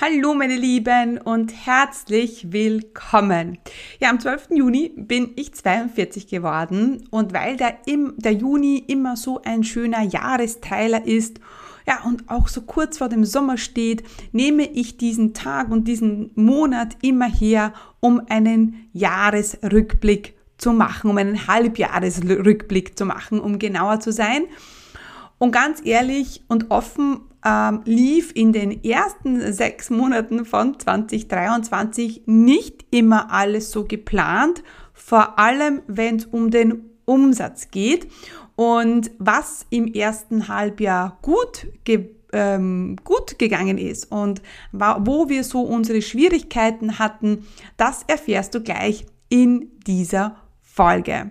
Hallo meine Lieben und herzlich willkommen. Ja, am 12. Juni bin ich 42 geworden und weil der, im, der Juni immer so ein schöner Jahresteiler ist ja, und auch so kurz vor dem Sommer steht, nehme ich diesen Tag und diesen Monat immer her, um einen Jahresrückblick zu machen, um einen Halbjahresrückblick zu machen, um genauer zu sein. Und ganz ehrlich und offen ähm, lief in den ersten sechs Monaten von 2023 nicht immer alles so geplant, vor allem wenn es um den Umsatz geht. Und was im ersten Halbjahr gut ge ähm, gut gegangen ist und wo wir so unsere Schwierigkeiten hatten, das erfährst du gleich in dieser Folge.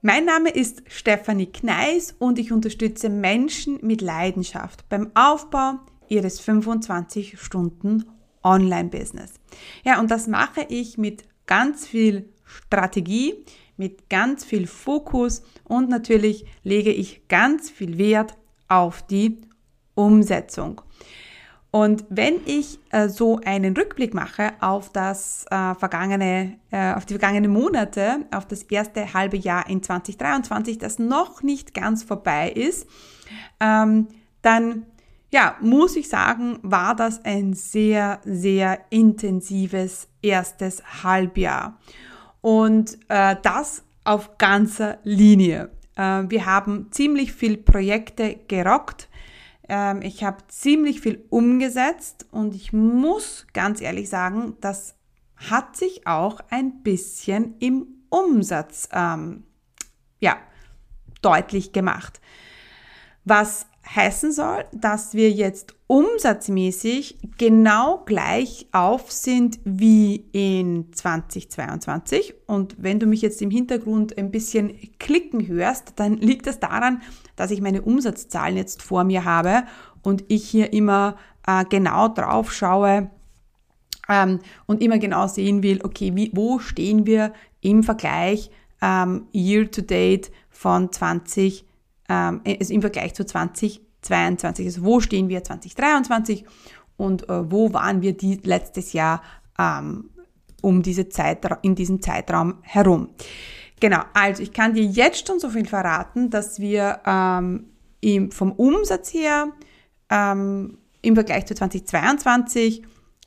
Mein Name ist Stefanie Kneis und ich unterstütze Menschen mit Leidenschaft beim Aufbau ihres 25 Stunden Online-Business. Ja, und das mache ich mit ganz viel Strategie, mit ganz viel Fokus und natürlich lege ich ganz viel Wert auf die Umsetzung. Und wenn ich äh, so einen Rückblick mache auf das äh, vergangene, äh, auf die vergangenen Monate, auf das erste halbe Jahr in 2023, das noch nicht ganz vorbei ist, ähm, dann ja, muss ich sagen, war das ein sehr, sehr intensives erstes Halbjahr. Und äh, das auf ganzer Linie. Äh, wir haben ziemlich viel Projekte gerockt ähm, ich habe ziemlich viel umgesetzt und ich muss ganz ehrlich sagen, das hat sich auch ein bisschen im Umsatz ähm, ja, deutlich gemacht. Was heißen soll, dass wir jetzt umsatzmäßig genau gleich auf sind wie in 2022. Und wenn du mich jetzt im Hintergrund ein bisschen klicken hörst, dann liegt das daran, dass ich meine Umsatzzahlen jetzt vor mir habe und ich hier immer äh, genau drauf schaue ähm, und immer genau sehen will, okay, wie, wo stehen wir im Vergleich ähm, year to date von 20, ähm, also im Vergleich zu 2022. Also wo stehen wir 2023 und äh, wo waren wir die, letztes Jahr ähm, um diese Zeit, in diesem Zeitraum herum. Genau, also ich kann dir jetzt schon so viel verraten, dass wir ähm, vom Umsatz her ähm, im Vergleich zu 2022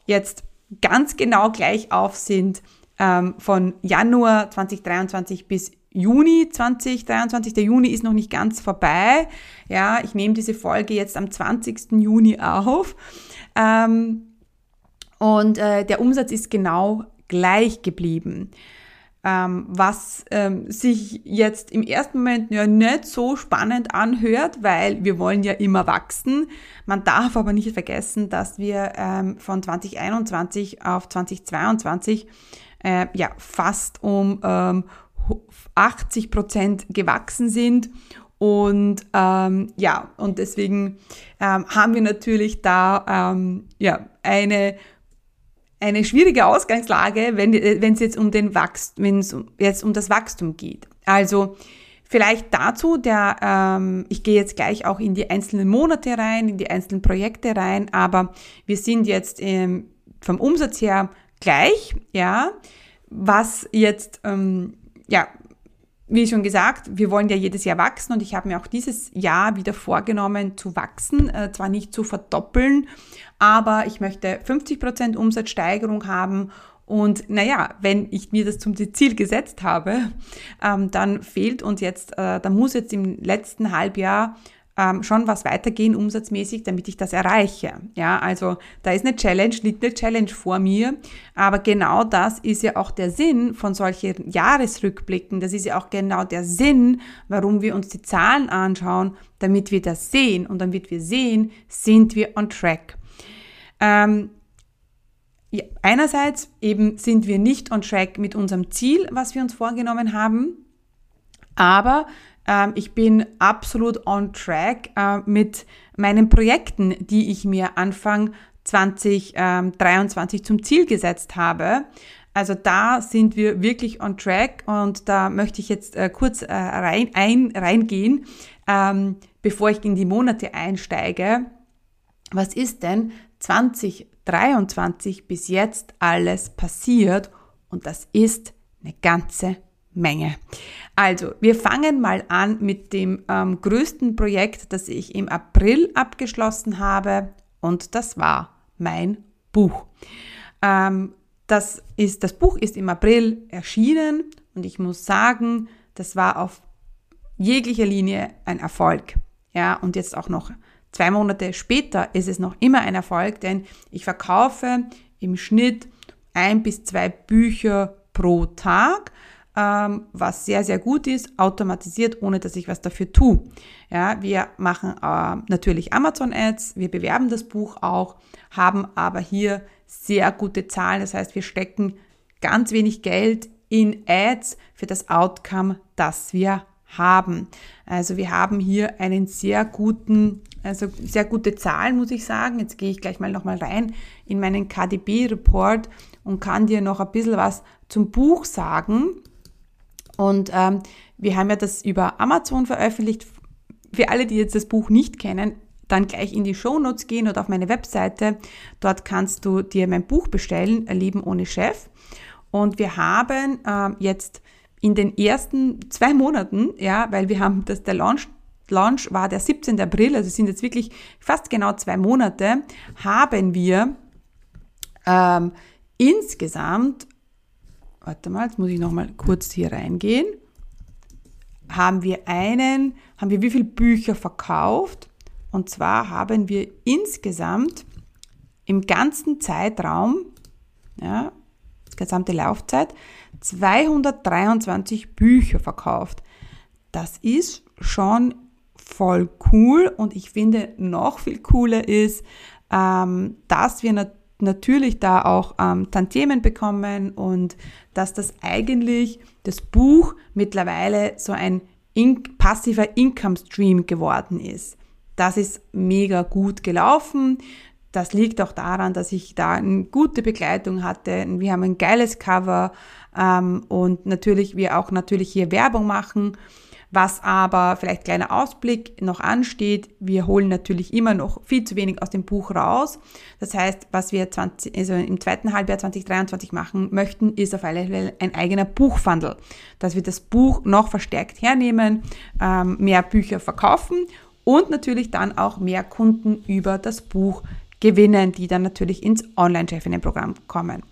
jetzt ganz genau gleich auf sind ähm, von Januar 2023 bis Juni 2023. Der Juni ist noch nicht ganz vorbei. Ja, ich nehme diese Folge jetzt am 20. Juni auf. Ähm, und äh, der Umsatz ist genau gleich geblieben ähm, was ähm, sich jetzt im ersten Moment ja nicht so spannend anhört, weil wir wollen ja immer wachsen. Man darf aber nicht vergessen, dass wir ähm, von 2021 auf 2022 äh, ja fast um ähm, 80 Prozent gewachsen sind und ähm, ja, und deswegen ähm, haben wir natürlich da ähm, ja eine eine schwierige Ausgangslage, wenn wenn es jetzt um den Wachst, wenn es jetzt um das Wachstum geht. Also vielleicht dazu, der ähm, ich gehe jetzt gleich auch in die einzelnen Monate rein, in die einzelnen Projekte rein, aber wir sind jetzt ähm, vom Umsatz her gleich, ja. Was jetzt ähm, ja wie schon gesagt, wir wollen ja jedes Jahr wachsen und ich habe mir auch dieses Jahr wieder vorgenommen zu wachsen, äh, zwar nicht zu verdoppeln, aber ich möchte 50% Umsatzsteigerung haben und naja, wenn ich mir das zum Ziel gesetzt habe, ähm, dann fehlt uns jetzt, äh, da muss jetzt im letzten Halbjahr ähm, schon was weitergehen umsatzmäßig, damit ich das erreiche. Ja, also da ist eine Challenge, liegt eine Challenge vor mir, aber genau das ist ja auch der Sinn von solchen Jahresrückblicken. Das ist ja auch genau der Sinn, warum wir uns die Zahlen anschauen, damit wir das sehen und damit wir sehen, sind wir on track. Ähm, ja, einerseits eben sind wir nicht on track mit unserem Ziel, was wir uns vorgenommen haben, aber ich bin absolut on track äh, mit meinen Projekten, die ich mir Anfang 2023 zum Ziel gesetzt habe. Also da sind wir wirklich on track und da möchte ich jetzt äh, kurz äh, rein, ein, reingehen, ähm, bevor ich in die Monate einsteige. Was ist denn 2023 bis jetzt alles passiert? Und das ist eine ganze Menge. Also, wir fangen mal an mit dem ähm, größten Projekt, das ich im April abgeschlossen habe und das war mein Buch. Ähm, das, ist, das Buch ist im April erschienen und ich muss sagen, das war auf jeglicher Linie ein Erfolg. Ja, und jetzt auch noch zwei Monate später ist es noch immer ein Erfolg, denn ich verkaufe im Schnitt ein bis zwei Bücher pro Tag ähm, was sehr, sehr gut ist, automatisiert, ohne dass ich was dafür tue. Ja, wir machen äh, natürlich Amazon-Ads, wir bewerben das Buch auch, haben aber hier sehr gute Zahlen. Das heißt, wir stecken ganz wenig Geld in Ads für das Outcome, das wir haben. Also wir haben hier einen sehr guten, also sehr gute Zahlen, muss ich sagen. Jetzt gehe ich gleich mal nochmal rein in meinen KDB-Report und kann dir noch ein bisschen was zum Buch sagen. Und ähm, wir haben ja das über Amazon veröffentlicht. Für alle, die jetzt das Buch nicht kennen, dann gleich in die Show Notes gehen oder auf meine Webseite. Dort kannst du dir mein Buch bestellen, Leben ohne Chef. Und wir haben ähm, jetzt in den ersten zwei Monaten, ja, weil wir haben, dass der Launch Launch war der 17. April, also sind jetzt wirklich fast genau zwei Monate, haben wir ähm, insgesamt warte mal, jetzt muss ich noch mal kurz hier reingehen. Haben wir einen, haben wir wie viele Bücher verkauft? Und zwar haben wir insgesamt im ganzen Zeitraum, ja, gesamte Laufzeit, 223 Bücher verkauft. Das ist schon voll cool und ich finde noch viel cooler ist, ähm, dass wir natürlich natürlich da auch ähm, Tantiemen bekommen und dass das eigentlich das Buch mittlerweile so ein in passiver Income Stream geworden ist. Das ist mega gut gelaufen. Das liegt auch daran, dass ich da eine gute Begleitung hatte. Wir haben ein geiles Cover ähm, und natürlich wir auch natürlich hier Werbung machen. Was aber vielleicht kleiner Ausblick noch ansteht, wir holen natürlich immer noch viel zu wenig aus dem Buch raus. Das heißt, was wir 20, also im zweiten Halbjahr 2023 machen möchten, ist auf alle Fälle ein eigener Buchfundel, dass wir das Buch noch verstärkt hernehmen, ähm, mehr Bücher verkaufen und natürlich dann auch mehr Kunden über das Buch gewinnen, die dann natürlich ins Online-Chefinnen-Programm kommen.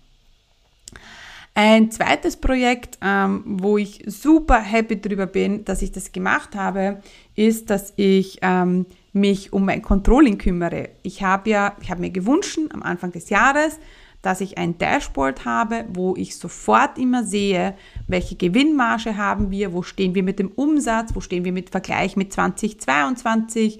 Ein zweites Projekt, ähm, wo ich super happy drüber bin, dass ich das gemacht habe, ist, dass ich ähm, mich um mein Controlling kümmere. Ich habe ja, ich habe mir gewünscht am Anfang des Jahres, dass ich ein Dashboard habe, wo ich sofort immer sehe, welche Gewinnmarge haben wir, wo stehen wir mit dem Umsatz, wo stehen wir mit Vergleich mit 2022,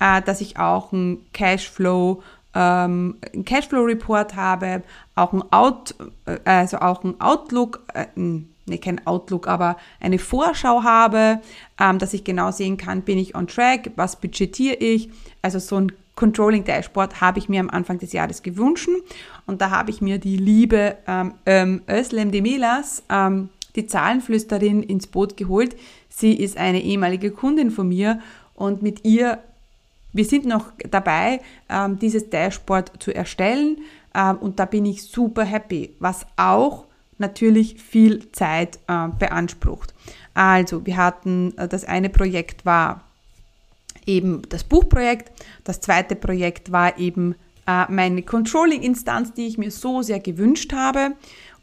äh, dass ich auch ein Cashflow ähm, einen Cashflow-Report habe, auch ein, Out, äh, also auch ein Outlook, äh, nee, kein Outlook, aber eine Vorschau habe, ähm, dass ich genau sehen kann, bin ich on track, was budgetiere ich. Also so ein Controlling Dashboard habe ich mir am Anfang des Jahres gewünscht und da habe ich mir die liebe ähm, ähm, Özlem Demelas, ähm, die Zahlenflüsterin, ins Boot geholt. Sie ist eine ehemalige Kundin von mir und mit ihr wir sind noch dabei, ähm, dieses Dashboard zu erstellen ähm, und da bin ich super happy, was auch natürlich viel Zeit äh, beansprucht. Also, wir hatten, äh, das eine Projekt war eben das Buchprojekt, das zweite Projekt war eben äh, meine Controlling-Instanz, die ich mir so sehr gewünscht habe.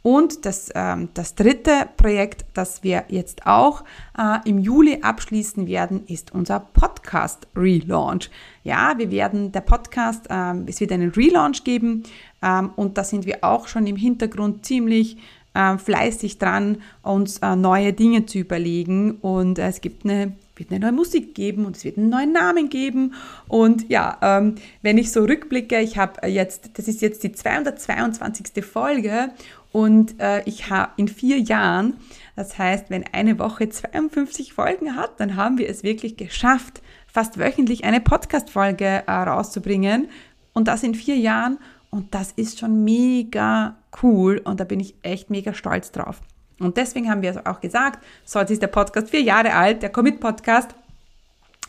Und das, ähm, das dritte Projekt, das wir jetzt auch äh, im Juli abschließen werden, ist unser Podcast Relaunch. Ja, wir werden der Podcast, ähm, es wird einen Relaunch geben ähm, und da sind wir auch schon im Hintergrund ziemlich äh, fleißig dran, uns äh, neue Dinge zu überlegen und äh, es gibt eine wird eine neue Musik geben und es wird einen neuen Namen geben. Und ja, ähm, wenn ich so rückblicke, ich habe jetzt, das ist jetzt die 222. Folge und äh, ich habe in vier Jahren, das heißt, wenn eine Woche 52 Folgen hat, dann haben wir es wirklich geschafft, fast wöchentlich eine Podcast-Folge äh, rauszubringen. Und das in vier Jahren. Und das ist schon mega cool und da bin ich echt mega stolz drauf. Und deswegen haben wir auch gesagt, so, jetzt ist der Podcast vier Jahre alt, der Commit-Podcast,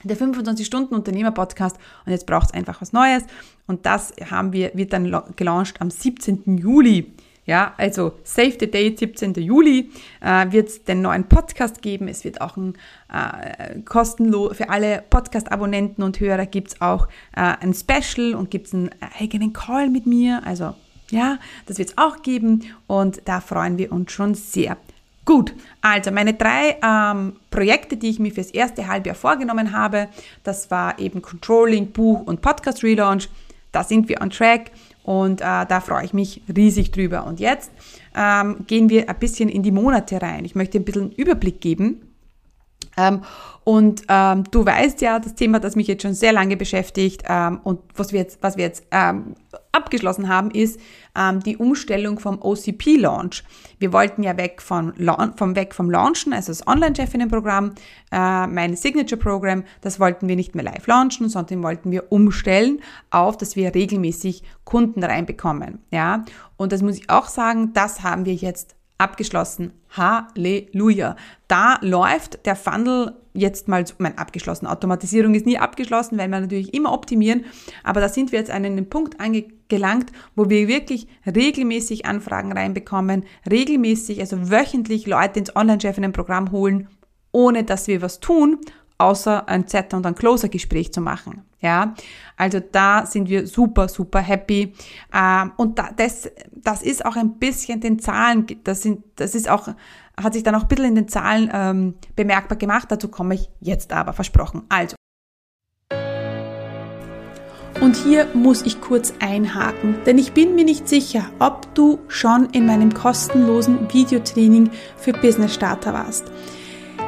der 25-Stunden-Unternehmer-Podcast und jetzt braucht es einfach was Neues. Und das haben wir, wird dann gelauncht am 17. Juli. Ja, also Save the Date, 17. Juli, äh, wird es den neuen Podcast geben. Es wird auch ein äh, kostenlos, für alle Podcast-Abonnenten und Hörer gibt es auch äh, ein Special und gibt es einen eigenen Call mit mir. Also ja, das wird es auch geben und da freuen wir uns schon sehr. Gut, also meine drei ähm, Projekte, die ich mir fürs erste Halbjahr vorgenommen habe, das war eben Controlling, Buch und Podcast Relaunch. Da sind wir on track und äh, da freue ich mich riesig drüber. Und jetzt ähm, gehen wir ein bisschen in die Monate rein. Ich möchte ein bisschen einen Überblick geben. Ähm, und ähm, du weißt ja, das Thema, das mich jetzt schon sehr lange beschäftigt ähm, und was wir jetzt, was wir jetzt ähm, abgeschlossen haben, ist ähm, die Umstellung vom OCP-Launch. Wir wollten ja weg, von, vom, weg vom Launchen, also das Online-Chefinnen-Programm, äh, mein Signature-Programm, das wollten wir nicht mehr live launchen, sondern wollten wir umstellen auf, dass wir regelmäßig Kunden reinbekommen. Ja? Und das muss ich auch sagen, das haben wir jetzt abgeschlossen. Halleluja. Da läuft der Funnel jetzt mal, mein abgeschlossen. Automatisierung ist nie abgeschlossen, weil wir natürlich immer optimieren. Aber da sind wir jetzt an einen Punkt angelangt, wo wir wirklich regelmäßig Anfragen reinbekommen, regelmäßig, also wöchentlich Leute ins Online-Chefinnen-Programm holen, ohne dass wir was tun außer ein Zetter und ein Closer-Gespräch zu machen. Ja, also da sind wir super, super happy. Ähm, und das, das ist auch ein bisschen den Zahlen, das, sind, das ist auch, hat sich dann auch ein bisschen in den Zahlen ähm, bemerkbar gemacht. Dazu komme ich jetzt aber, versprochen. Also. Und hier muss ich kurz einhaken, denn ich bin mir nicht sicher, ob du schon in meinem kostenlosen Videotraining für Business Starter warst.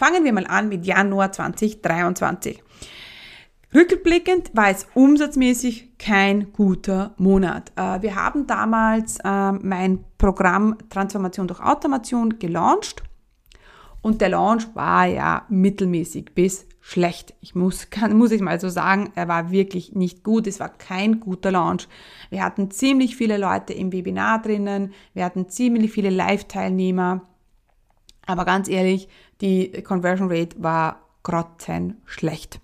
Fangen wir mal an mit Januar 2023. Rückblickend war es umsatzmäßig kein guter Monat. Äh, wir haben damals ähm, mein Programm Transformation durch Automation gelauncht und der Launch war ja mittelmäßig bis schlecht. Ich muss, kann, muss ich mal so sagen, er war wirklich nicht gut. Es war kein guter Launch. Wir hatten ziemlich viele Leute im Webinar drinnen. Wir hatten ziemlich viele Live-Teilnehmer. Aber ganz ehrlich, die Conversion Rate war grottenschlecht.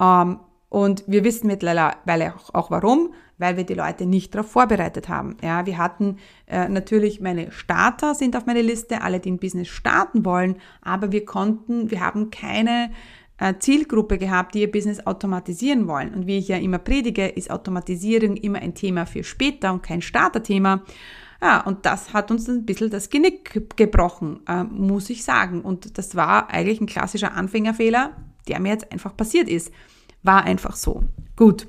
Ähm, und wir wissen mittlerweile auch, warum, weil wir die Leute nicht darauf vorbereitet haben. Ja, wir hatten äh, natürlich meine Starter sind auf meiner Liste, alle, die ein Business starten wollen, aber wir konnten, wir haben keine äh, Zielgruppe gehabt, die ihr Business automatisieren wollen. Und wie ich ja immer predige, ist Automatisierung immer ein Thema für später und kein Starterthema. Ja, und das hat uns ein bisschen das Genick gebrochen, äh, muss ich sagen. Und das war eigentlich ein klassischer Anfängerfehler, der mir jetzt einfach passiert ist. War einfach so. Gut.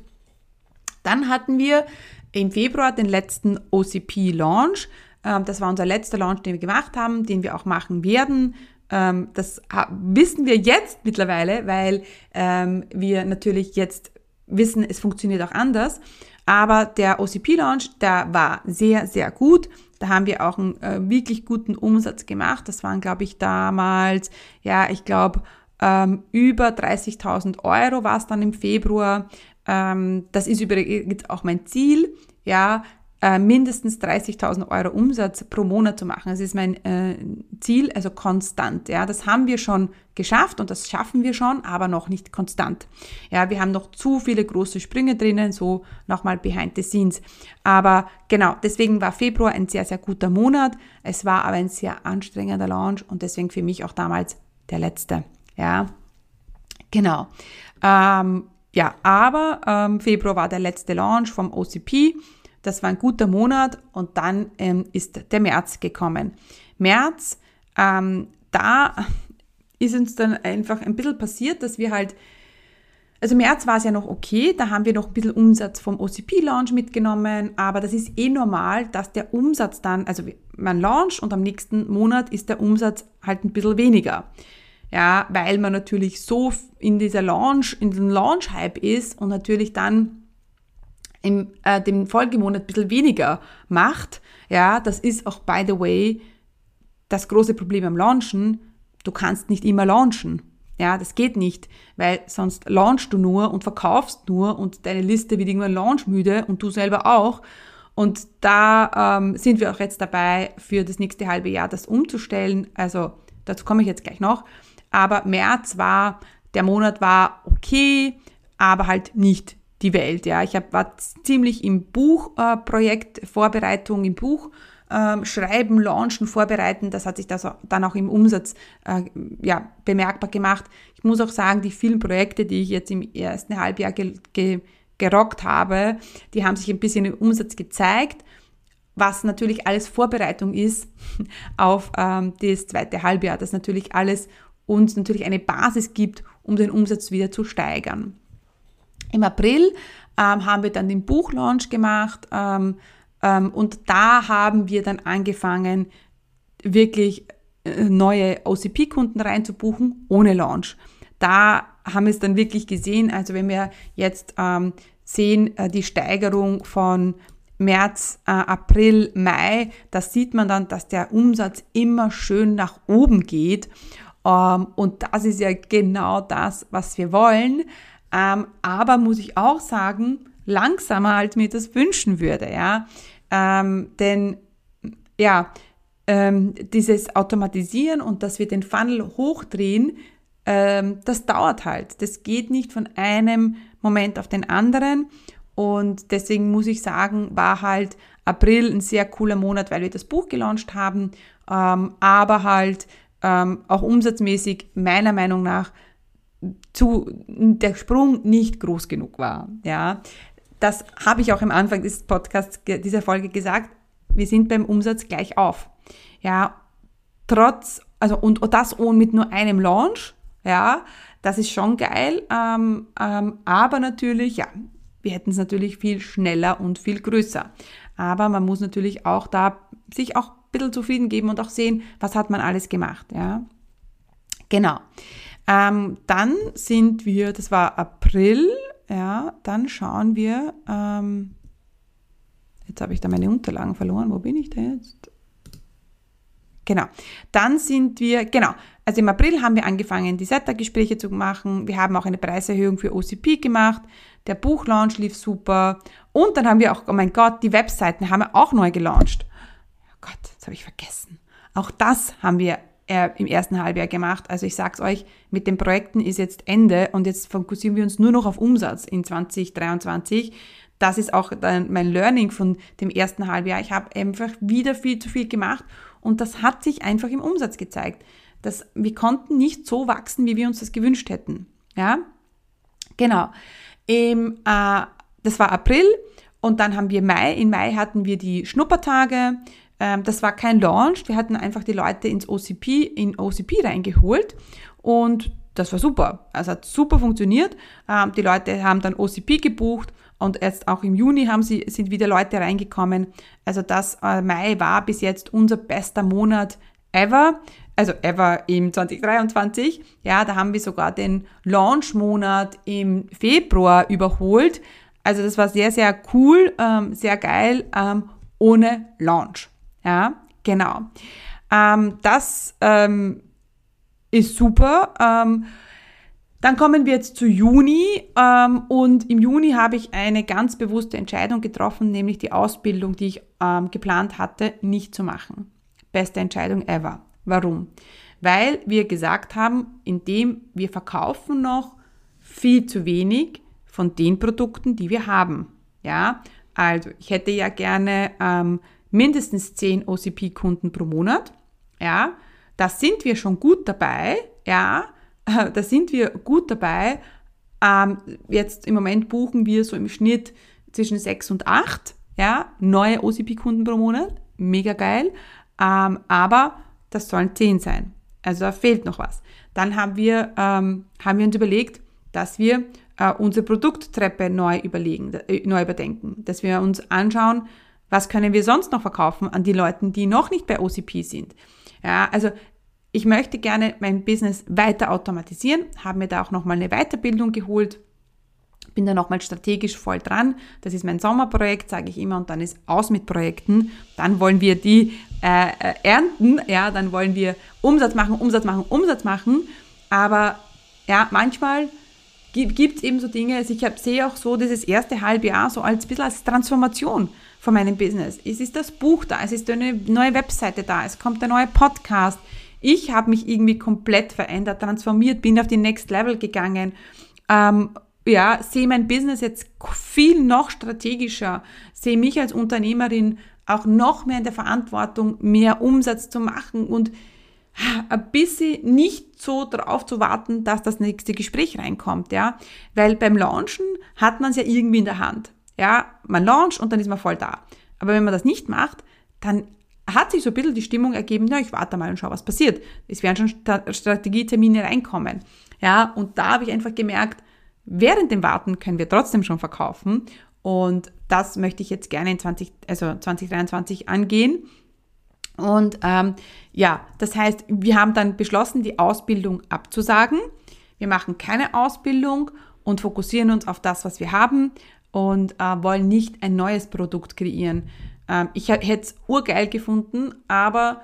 Dann hatten wir im Februar den letzten OCP-Launch. Ähm, das war unser letzter Launch, den wir gemacht haben, den wir auch machen werden. Ähm, das wissen wir jetzt mittlerweile, weil ähm, wir natürlich jetzt wissen, es funktioniert auch anders. Aber der OCP-Launch, der war sehr, sehr gut. Da haben wir auch einen äh, wirklich guten Umsatz gemacht. Das waren, glaube ich, damals, ja, ich glaube, ähm, über 30.000 Euro war es dann im Februar. Ähm, das ist übrigens auch mein Ziel, ja, äh, mindestens 30.000 Euro Umsatz pro Monat zu machen. Das ist mein äh, Ziel, also konstant. Ja, das haben wir schon geschafft und das schaffen wir schon, aber noch nicht konstant. Ja, wir haben noch zu viele große Sprünge drinnen, so nochmal behind the scenes. Aber genau, deswegen war Februar ein sehr, sehr guter Monat. Es war aber ein sehr anstrengender Launch und deswegen für mich auch damals der letzte. Ja, genau. Ähm, ja, aber ähm, Februar war der letzte Launch vom OCP. Das war ein guter Monat und dann ähm, ist der März gekommen. März, ähm, da ist uns dann einfach ein bisschen passiert, dass wir halt, also März war es ja noch okay, da haben wir noch ein bisschen Umsatz vom OCP-Launch mitgenommen, aber das ist eh normal, dass der Umsatz dann, also man launcht und am nächsten Monat ist der Umsatz halt ein bisschen weniger ja, weil man natürlich so in dieser Launch, in diesem Launch-Hype ist und natürlich dann im äh, dem Folgemonat ein bisschen weniger macht, ja, das ist auch, by the way, das große Problem am Launchen. Du kannst nicht immer launchen. Ja, das geht nicht, weil sonst launchst du nur und verkaufst nur und deine Liste wird irgendwann launchmüde und du selber auch. Und da ähm, sind wir auch jetzt dabei, für das nächste halbe Jahr das umzustellen. Also dazu komme ich jetzt gleich noch aber März war, der Monat war okay, aber halt nicht die Welt. Ja, ich hab, war ziemlich im Buchprojekt, äh, Vorbereitung im Buch. Ähm, schreiben, launchen, vorbereiten, das hat sich das dann auch im Umsatz äh, ja, bemerkbar gemacht. Ich muss auch sagen, die vielen Projekte, die ich jetzt im ersten Halbjahr ge ge gerockt habe, die haben sich ein bisschen im Umsatz gezeigt, was natürlich alles Vorbereitung ist auf ähm, das zweite Halbjahr, das natürlich alles uns natürlich eine Basis gibt, um den Umsatz wieder zu steigern. Im April ähm, haben wir dann den Buchlaunch gemacht ähm, ähm, und da haben wir dann angefangen, wirklich äh, neue OCP-Kunden reinzubuchen ohne Launch. Da haben wir es dann wirklich gesehen, also wenn wir jetzt ähm, sehen, äh, die Steigerung von März, äh, April, Mai, da sieht man dann, dass der Umsatz immer schön nach oben geht. Ähm, und das ist ja genau das, was wir wollen. Ähm, aber muss ich auch sagen, langsamer, als mir das wünschen würde, ja. Ähm, denn ja, dieses Automatisieren und dass wir den Funnel hochdrehen, das dauert halt. Das geht nicht von einem Moment auf den anderen. Und deswegen muss ich sagen, war halt April ein sehr cooler Monat, weil wir das Buch gelauncht haben, aber halt ähm, auch umsatzmäßig meiner Meinung nach zu, der Sprung nicht groß genug war. Ja, das habe ich auch am Anfang des Podcasts, dieser Folge gesagt. Wir sind beim Umsatz gleich auf. Ja, trotz, also und, und das mit nur einem Launch, ja, das ist schon geil, ähm, ähm, aber natürlich, ja, wir hätten es natürlich viel schneller und viel größer. Aber man muss natürlich auch da sich auch bisschen zufrieden geben und auch sehen, was hat man alles gemacht. Ja? Genau. Ähm, dann sind wir, das war April, ja, dann schauen wir, ähm, jetzt habe ich da meine Unterlagen verloren, wo bin ich da jetzt? Genau. Dann sind wir, genau, also im April haben wir angefangen, die SETA-Gespräche zu machen. Wir haben auch eine Preiserhöhung für OCP gemacht. Der Buchlaunch lief super. Und dann haben wir auch, oh mein Gott, die Webseiten haben wir auch neu gelauncht. Gott, das habe ich vergessen. Auch das haben wir äh, im ersten Halbjahr gemacht. Also ich sag's euch, mit den Projekten ist jetzt Ende und jetzt fokussieren wir uns nur noch auf Umsatz in 2023. Das ist auch mein Learning von dem ersten Halbjahr. Ich habe einfach wieder viel zu viel gemacht und das hat sich einfach im Umsatz gezeigt. dass wir konnten nicht so wachsen, wie wir uns das gewünscht hätten. Ja, genau. Im, äh, das war April und dann haben wir Mai. In Mai hatten wir die Schnuppertage. Ähm, das war kein Launch, wir hatten einfach die Leute ins OCP, in OCP reingeholt und das war super. Also hat super funktioniert. Ähm, die Leute haben dann OCP gebucht Und jetzt auch im Juni haben sie, sind wieder Leute reingekommen. Also das äh, Mai war bis jetzt unser bester Monat ever. Also ever im 2023. Ja, da haben wir sogar den Launch-Monat im Februar überholt. Also das war sehr, sehr cool, ähm, sehr geil, ähm, ohne Launch. Ja, genau. Ähm, das ähm, ist super. Ähm, dann kommen wir jetzt zu Juni ähm, und im Juni habe ich eine ganz bewusste Entscheidung getroffen, nämlich die Ausbildung, die ich ähm, geplant hatte, nicht zu machen. Beste Entscheidung ever. Warum? Weil wir gesagt haben, indem wir verkaufen noch viel zu wenig von den Produkten, die wir haben. Ja, also ich hätte ja gerne ähm, mindestens 10 OCP-Kunden pro Monat. Ja, da sind wir schon gut dabei. Ja, da sind wir gut dabei. Ähm, jetzt im Moment buchen wir so im Schnitt zwischen 6 und 8 ja, neue OCP-Kunden pro Monat. Mega geil. Ähm, aber das sollen 10 sein. Also da fehlt noch was. Dann haben wir, ähm, haben wir uns überlegt, dass wir äh, unsere Produkttreppe neu überlegen, äh, neu überdenken, dass wir uns anschauen, was können wir sonst noch verkaufen an die Leute, die noch nicht bei OCP sind. Ja, also ich möchte gerne mein Business weiter automatisieren, habe mir da auch nochmal eine Weiterbildung geholt, bin da nochmal strategisch voll dran. Das ist mein Sommerprojekt, sage ich immer, und dann ist aus mit Projekten. Dann wollen wir die äh, äh ernten, ja, dann wollen wir Umsatz machen, Umsatz machen, Umsatz machen. Aber ja, manchmal gibt es eben so Dinge, also ich sehe auch so dieses erste halbe Jahr so als bisschen als Transformation von meinem Business. Es ist das Buch da, es ist eine neue Webseite da, es kommt ein neuer Podcast, ich habe mich irgendwie komplett verändert, transformiert, bin auf die Next Level gegangen. Ähm, ja, sehe mein Business jetzt viel noch strategischer, sehe mich als Unternehmerin auch noch mehr in der Verantwortung, mehr Umsatz zu machen und ein bisschen nicht so darauf zu warten, dass das nächste Gespräch reinkommt, ja, weil beim Launchen hat man es ja irgendwie in der Hand, ja, man launcht und dann ist man voll da. Aber wenn man das nicht macht, dann hat sich so ein bisschen die Stimmung ergeben, na, ich warte mal und schau, was passiert. Es werden schon Strategietermine reinkommen. Ja, und da habe ich einfach gemerkt, während dem Warten können wir trotzdem schon verkaufen. Und das möchte ich jetzt gerne in 20, also 2023 angehen. Und ähm, ja, das heißt, wir haben dann beschlossen, die Ausbildung abzusagen. Wir machen keine Ausbildung und fokussieren uns auf das, was wir haben und äh, wollen nicht ein neues Produkt kreieren. Ähm, ich hätte es urgeil gefunden, aber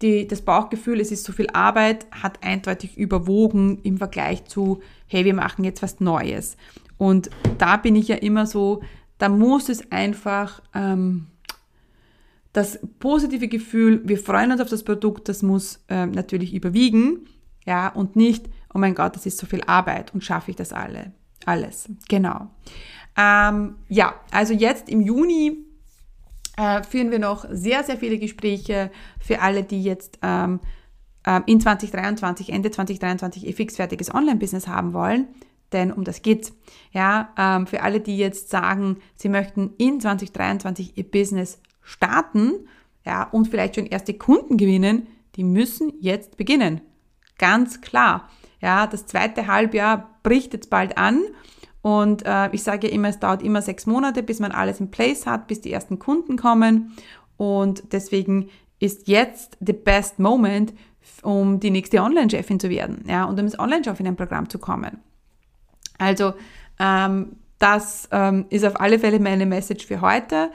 die, das Bauchgefühl, es ist so viel Arbeit, hat eindeutig überwogen im Vergleich zu, hey, wir machen jetzt was Neues. Und da bin ich ja immer so, da muss es einfach ähm, das positive Gefühl, wir freuen uns auf das Produkt, das muss ähm, natürlich überwiegen, ja, und nicht, oh mein Gott, das ist so viel Arbeit und schaffe ich das alle, alles. Genau. Ähm, ja, also jetzt im Juni äh, führen wir noch sehr, sehr viele Gespräche für alle, die jetzt ähm, äh, in 2023, Ende 2023 ihr fixfertiges Online-Business haben wollen. Denn um das geht's. Ja, ähm, für alle, die jetzt sagen, sie möchten in 2023 ihr Business starten, ja, und vielleicht schon erste Kunden gewinnen, die müssen jetzt beginnen. Ganz klar. Ja, das zweite Halbjahr bricht jetzt bald an und äh, ich sage immer, es dauert immer sechs Monate, bis man alles in place hat, bis die ersten Kunden kommen. Und deswegen ist jetzt the best moment, um die nächste Online-Chefin zu werden, ja, und um ins Online-Chef in ein Programm zu kommen. Also, ähm, das ähm, ist auf alle Fälle meine Message für heute.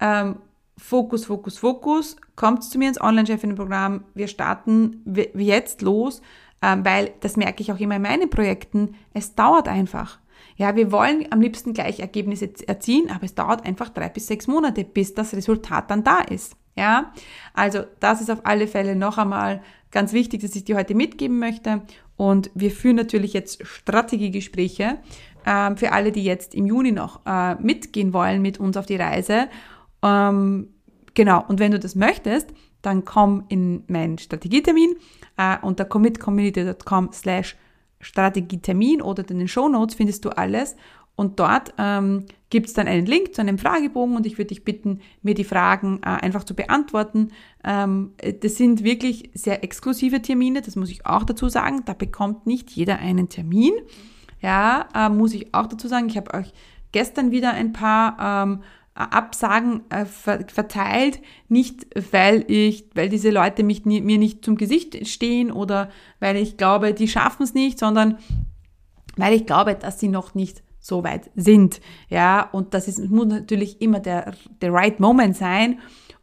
Ähm, Fokus, Fokus, Fokus. Kommt zu mir ins Online-Chefin-Programm. Wir starten jetzt los, ähm, weil das merke ich auch immer in meinen Projekten. Es dauert einfach. Ja, wir wollen am liebsten gleich Ergebnisse erzielen, aber es dauert einfach drei bis sechs Monate, bis das Resultat dann da ist. Ja, also das ist auf alle Fälle noch einmal ganz wichtig, dass ich dir heute mitgeben möchte. Und wir führen natürlich jetzt Strategiegespräche ähm, für alle, die jetzt im Juni noch äh, mitgehen wollen mit uns auf die Reise. Ähm, genau, und wenn du das möchtest, dann komm in meinen Strategietermin äh, unter commitcommunity.com slash Strategietermin oder in den Show Notes findest du alles. Und dort ähm, gibt es dann einen Link zu einem Fragebogen und ich würde dich bitten, mir die Fragen äh, einfach zu beantworten. Ähm, das sind wirklich sehr exklusive Termine, das muss ich auch dazu sagen. Da bekommt nicht jeder einen Termin. Ja, äh, muss ich auch dazu sagen. Ich habe euch gestern wieder ein paar ähm, Absagen äh, verteilt, nicht weil ich, weil diese Leute mich mir nicht zum Gesicht stehen oder weil ich glaube, die schaffen es nicht, sondern weil ich glaube, dass sie noch nicht so weit sind. Ja, und das ist, muss natürlich immer der, der right moment sein.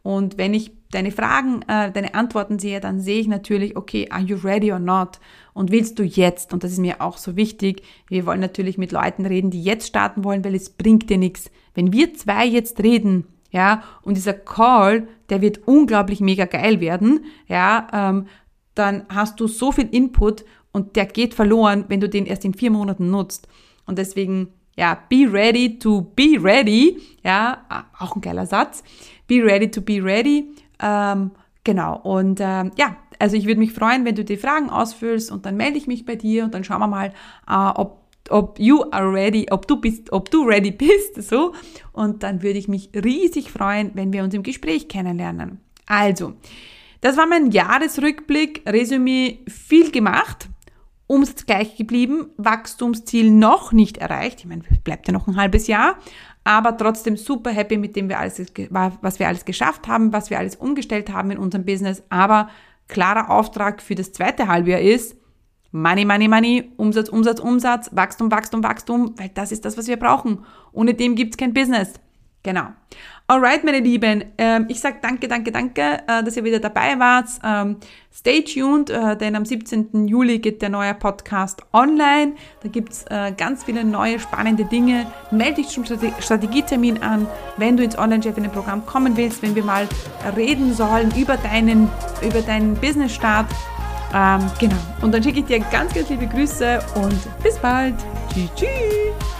Und wenn ich deine Fragen, äh, deine Antworten sehe, dann sehe ich natürlich, okay, are you ready or not? Und willst du jetzt? Und das ist mir auch so wichtig. Wir wollen natürlich mit Leuten reden, die jetzt starten wollen, weil es bringt dir nichts. Wenn wir zwei jetzt reden, ja, und dieser Call, der wird unglaublich mega geil werden, ja, ähm, dann hast du so viel Input und der geht verloren, wenn du den erst in vier Monaten nutzt. Und deswegen, ja, be ready to be ready, ja, auch ein geiler Satz. Be ready to be ready. Ähm, genau. Und ähm, ja, also ich würde mich freuen, wenn du die Fragen ausfüllst und dann melde ich mich bei dir und dann schauen wir mal, äh, ob ob you are ready, ob du bist, ob du ready bist, so. Und dann würde ich mich riesig freuen, wenn wir uns im Gespräch kennenlernen. Also, das war mein Jahresrückblick, Resümee, viel gemacht. Umsatz gleich geblieben, Wachstumsziel noch nicht erreicht. Ich meine, bleibt ja noch ein halbes Jahr, aber trotzdem super happy mit dem wir alles, was wir alles geschafft haben, was wir alles umgestellt haben in unserem Business. Aber klarer Auftrag für das zweite Halbjahr ist Money, Money, Money, Umsatz, Umsatz, Umsatz, Wachstum, Wachstum, Wachstum, weil das ist das, was wir brauchen. Ohne dem gibt's kein Business. Genau. Alright, meine Lieben, ähm, ich sage danke, danke, danke, äh, dass ihr wieder dabei wart. Ähm, stay tuned, äh, denn am 17. Juli geht der neue Podcast online. Da gibt's äh, ganz viele neue, spannende Dinge. Melde dich zum Strategietermin an, wenn du ins Online-Chefinnen-Programm kommen willst, wenn wir mal reden sollen über deinen, über deinen Business-Start. Ähm, genau. Und dann schicke ich dir ganz, ganz liebe Grüße und bis bald. Tschüss, tschüss.